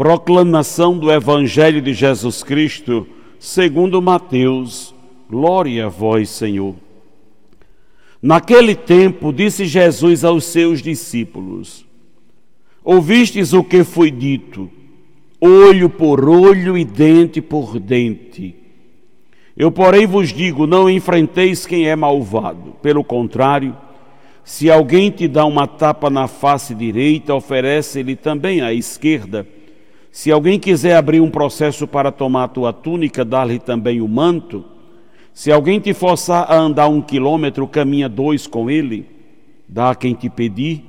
Proclamação do Evangelho de Jesus Cristo, segundo Mateus. Glória a vós, Senhor. Naquele tempo, disse Jesus aos seus discípulos: Ouvistes o que foi dito, olho por olho e dente por dente. Eu, porém, vos digo: não enfrenteis quem é malvado. Pelo contrário, se alguém te dá uma tapa na face direita, oferece-lhe também a esquerda. Se alguém quiser abrir um processo para tomar a tua túnica, dá-lhe também o manto. Se alguém te forçar a andar um quilômetro, caminha dois com ele. Dá a quem te pedir,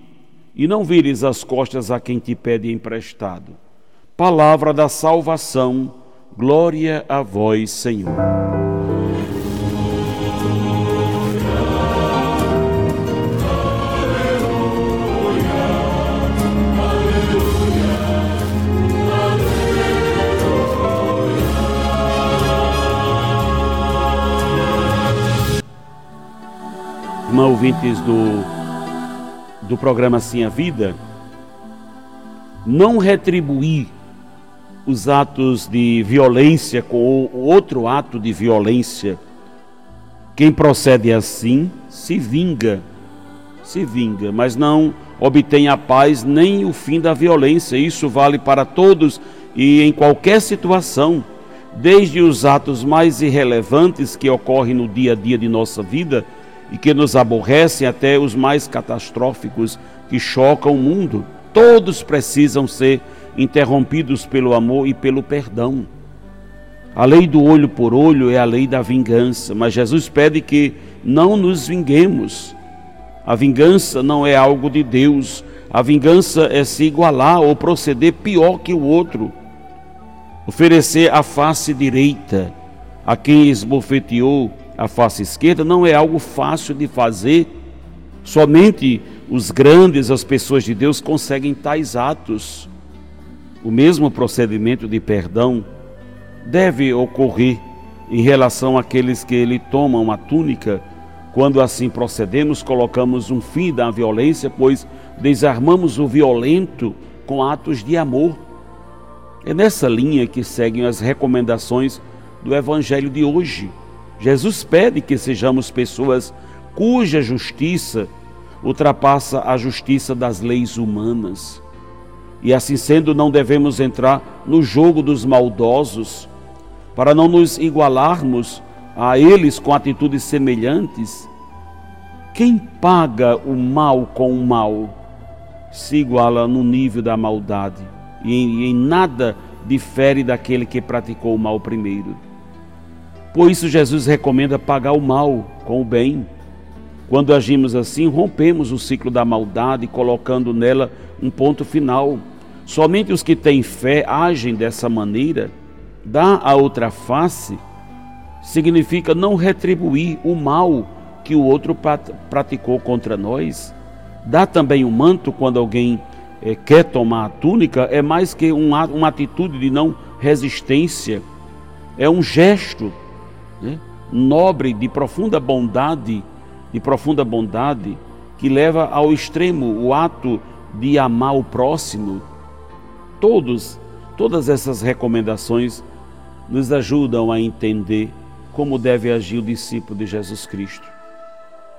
e não vires as costas a quem te pede emprestado. Palavra da salvação, glória a vós, Senhor. Ouvintes do, do programa Sim a Vida, não retribuir os atos de violência com outro ato de violência. Quem procede assim se vinga, se vinga, mas não obtém a paz nem o fim da violência. Isso vale para todos e em qualquer situação, desde os atos mais irrelevantes que ocorrem no dia a dia de nossa vida e que nos aborrecem até os mais catastróficos que chocam o mundo. Todos precisam ser interrompidos pelo amor e pelo perdão. A lei do olho por olho é a lei da vingança, mas Jesus pede que não nos vinguemos. A vingança não é algo de Deus. A vingança é se igualar ou proceder pior que o outro. Oferecer a face direita a quem esbofeteou a face esquerda não é algo fácil de fazer. Somente os grandes, as pessoas de Deus, conseguem tais atos. O mesmo procedimento de perdão deve ocorrer em relação àqueles que lhe tomam a túnica. Quando assim procedemos, colocamos um fim da violência, pois desarmamos o violento com atos de amor. É nessa linha que seguem as recomendações do Evangelho de hoje. Jesus pede que sejamos pessoas cuja justiça ultrapassa a justiça das leis humanas. E assim sendo, não devemos entrar no jogo dos maldosos, para não nos igualarmos a eles com atitudes semelhantes. Quem paga o mal com o mal se iguala no nível da maldade e em, nada difere daquele que praticou o mal primeiro. Por isso, Jesus recomenda pagar o mal com o bem. Quando agimos assim, rompemos o ciclo da maldade, colocando nela um ponto final. Somente os que têm fé agem dessa maneira. Dar a outra face significa não retribuir o mal que o outro praticou contra nós. Dar também o manto quando alguém é, quer tomar a túnica é mais que uma, uma atitude de não resistência, é um gesto né, nobre, de profunda bondade, de profunda bondade, que leva ao extremo o ato de amar o próximo. Todos, todas essas recomendações nos ajudam a entender como deve agir o discípulo de Jesus Cristo.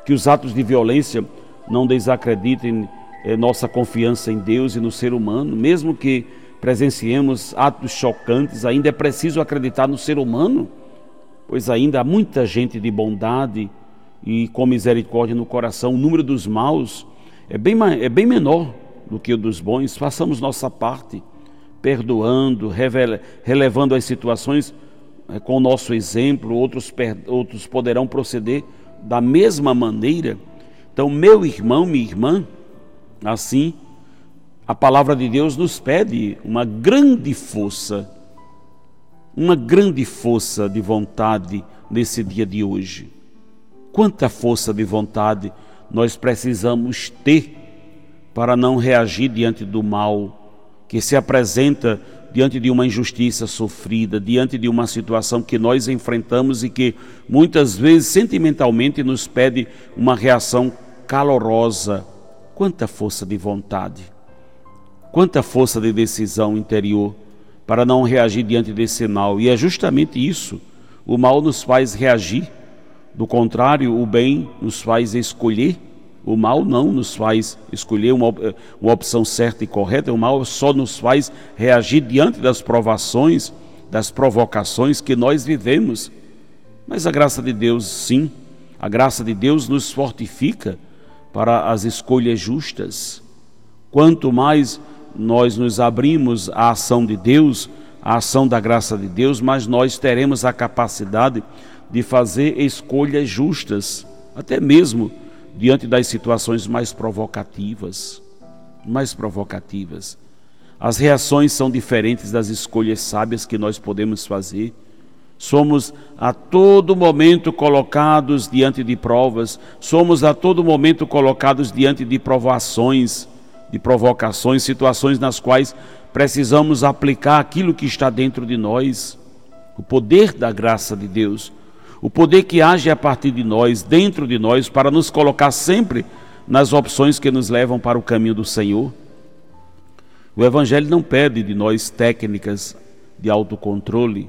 Que os atos de violência não desacreditem eh, nossa confiança em Deus e no ser humano, mesmo que presenciemos atos chocantes, ainda é preciso acreditar no ser humano pois ainda há muita gente de bondade e com misericórdia no coração. O número dos maus é bem, é bem menor do que o dos bons. Façamos nossa parte, perdoando, revela, relevando as situações é, com o nosso exemplo, outros, outros poderão proceder da mesma maneira. Então, meu irmão, minha irmã, assim, a palavra de Deus nos pede uma grande força uma grande força de vontade nesse dia de hoje. Quanta força de vontade nós precisamos ter para não reagir diante do mal que se apresenta diante de uma injustiça sofrida, diante de uma situação que nós enfrentamos e que muitas vezes sentimentalmente nos pede uma reação calorosa. Quanta força de vontade, quanta força de decisão interior para não reagir diante desse mal. E é justamente isso. O mal nos faz reagir, do contrário, o bem nos faz escolher. O mal não nos faz escolher uma, uma opção certa e correta, o mal só nos faz reagir diante das provações, das provocações que nós vivemos. Mas a graça de Deus, sim, a graça de Deus nos fortifica para as escolhas justas. Quanto mais nós nos abrimos à ação de Deus, à ação da graça de Deus, mas nós teremos a capacidade de fazer escolhas justas, até mesmo diante das situações mais provocativas, mais provocativas. As reações são diferentes das escolhas sábias que nós podemos fazer. Somos a todo momento colocados diante de provas, somos a todo momento colocados diante de provações, de provocações, situações nas quais precisamos aplicar aquilo que está dentro de nós, o poder da graça de Deus, o poder que age a partir de nós, dentro de nós, para nos colocar sempre nas opções que nos levam para o caminho do Senhor. O Evangelho não pede de nós técnicas de autocontrole,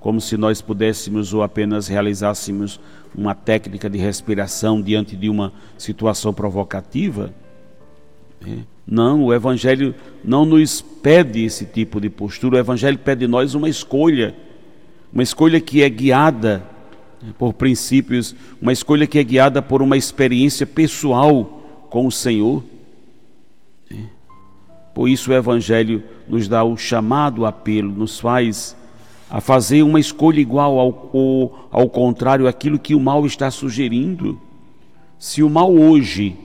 como se nós pudéssemos ou apenas realizássemos uma técnica de respiração diante de uma situação provocativa. É. Não, o Evangelho não nos pede esse tipo de postura, o Evangelho pede de nós uma escolha, uma escolha que é guiada por princípios, uma escolha que é guiada por uma experiência pessoal com o Senhor. É. Por isso o Evangelho nos dá o chamado apelo, nos faz a fazer uma escolha igual ao, ao, ao contrário aquilo que o mal está sugerindo. Se o mal hoje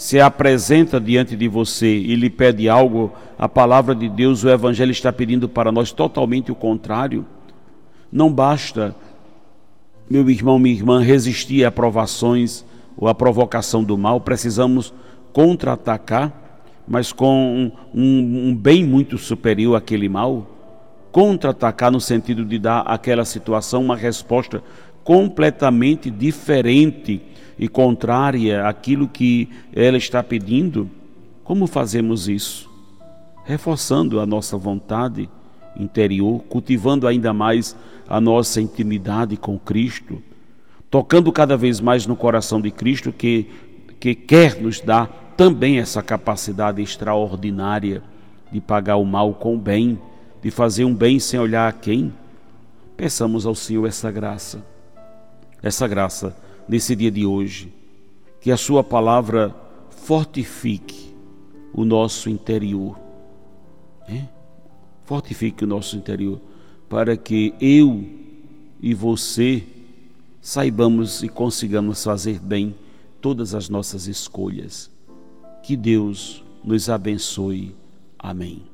se apresenta diante de você e lhe pede algo, a palavra de Deus, o Evangelho está pedindo para nós totalmente o contrário. Não basta, meu irmão, minha irmã, resistir a provações ou a provocação do mal, precisamos contra-atacar, mas com um, um, bem muito superior àquele mal. Contra-atacar no sentido de dar àquela situação uma resposta completamente diferente e contrária àquilo que ela está pedindo, como fazemos isso? Reforçando a nossa vontade interior, cultivando ainda mais a nossa intimidade com Cristo, tocando cada vez mais no coração de Cristo que, que quer nos dar também essa capacidade extraordinária de pagar o mal com o bem, de fazer um bem sem olhar a quem. Peçamos ao Senhor essa graça, essa graça nesse dia de hoje. Que a Sua palavra fortifique o nosso interior. É? Fortifique o nosso interior, para que eu e você saibamos e consigamos fazer bem todas as nossas escolhas. Que Deus nos abençoe. Amém.